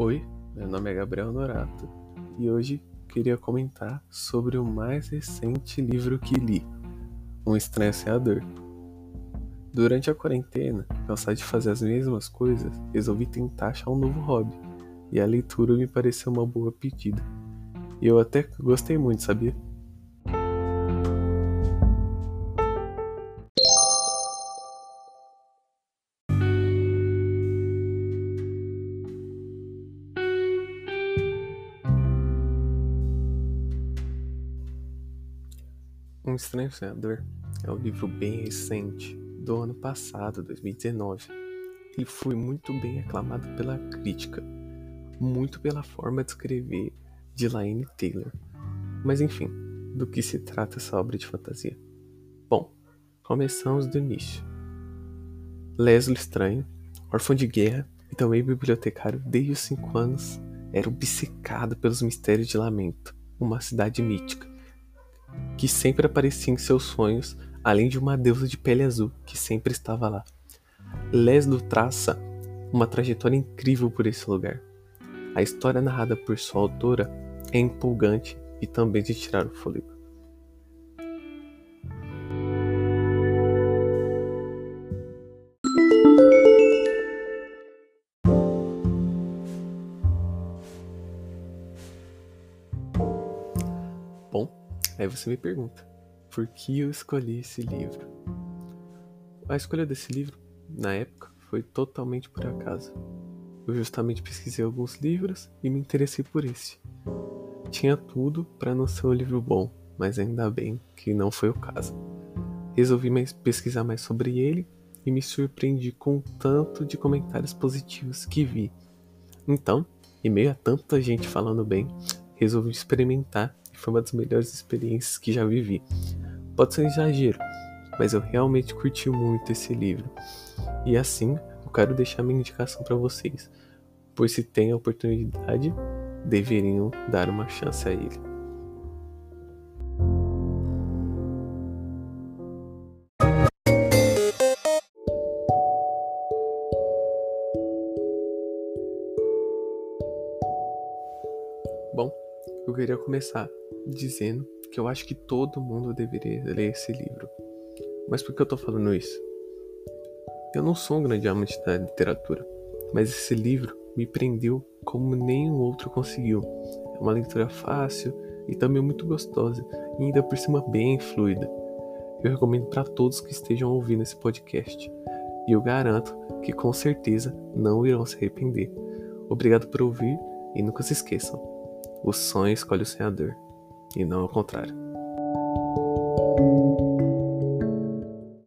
Oi, meu nome é Gabriel Norato e hoje queria comentar sobre o mais recente livro que li, Um Estranho Senador. Durante a quarentena, cansado de fazer as mesmas coisas, resolvi tentar achar um novo hobby e a leitura me pareceu uma boa pedida. E eu até gostei muito, sabia? Um Estranho Sonhador é um livro bem recente, do ano passado, 2019. Ele foi muito bem aclamado pela crítica, muito pela forma de escrever de Laine Taylor. Mas enfim, do que se trata essa obra de fantasia? Bom, começamos do início. Leslie Estranho, órfão de guerra e também bibliotecário desde os 5 anos, era obcecado pelos mistérios de Lamento, uma cidade mítica que sempre aparecia em seus sonhos, além de uma deusa de pele azul que sempre estava lá. Leslie traça uma trajetória incrível por esse lugar. A história narrada por sua autora é empolgante e também de tirar o fôlego. Bom, Aí você me pergunta, por que eu escolhi esse livro? A escolha desse livro, na época, foi totalmente por acaso. Eu justamente pesquisei alguns livros e me interessei por esse. Tinha tudo para não ser um livro bom, mas ainda bem que não foi o caso. Resolvi mais pesquisar mais sobre ele e me surpreendi com o tanto de comentários positivos que vi. Então, em meio a tanta gente falando bem, resolvi experimentar foi uma das melhores experiências que já vivi. Pode ser um exagero, mas eu realmente curti muito esse livro. E assim, eu quero deixar minha indicação para vocês, pois se tem a oportunidade, deveriam dar uma chance a ele. Eu queria começar dizendo que eu acho que todo mundo deveria ler esse livro. Mas por que eu tô falando isso? Eu não sou um grande amante da literatura, mas esse livro me prendeu como nenhum outro conseguiu. É uma leitura fácil e também muito gostosa, e ainda por cima bem fluida. Eu recomendo para todos que estejam ouvindo esse podcast, e eu garanto que com certeza não irão se arrepender. Obrigado por ouvir e nunca se esqueçam: o sonho escolhe o sonhador e não ao contrário.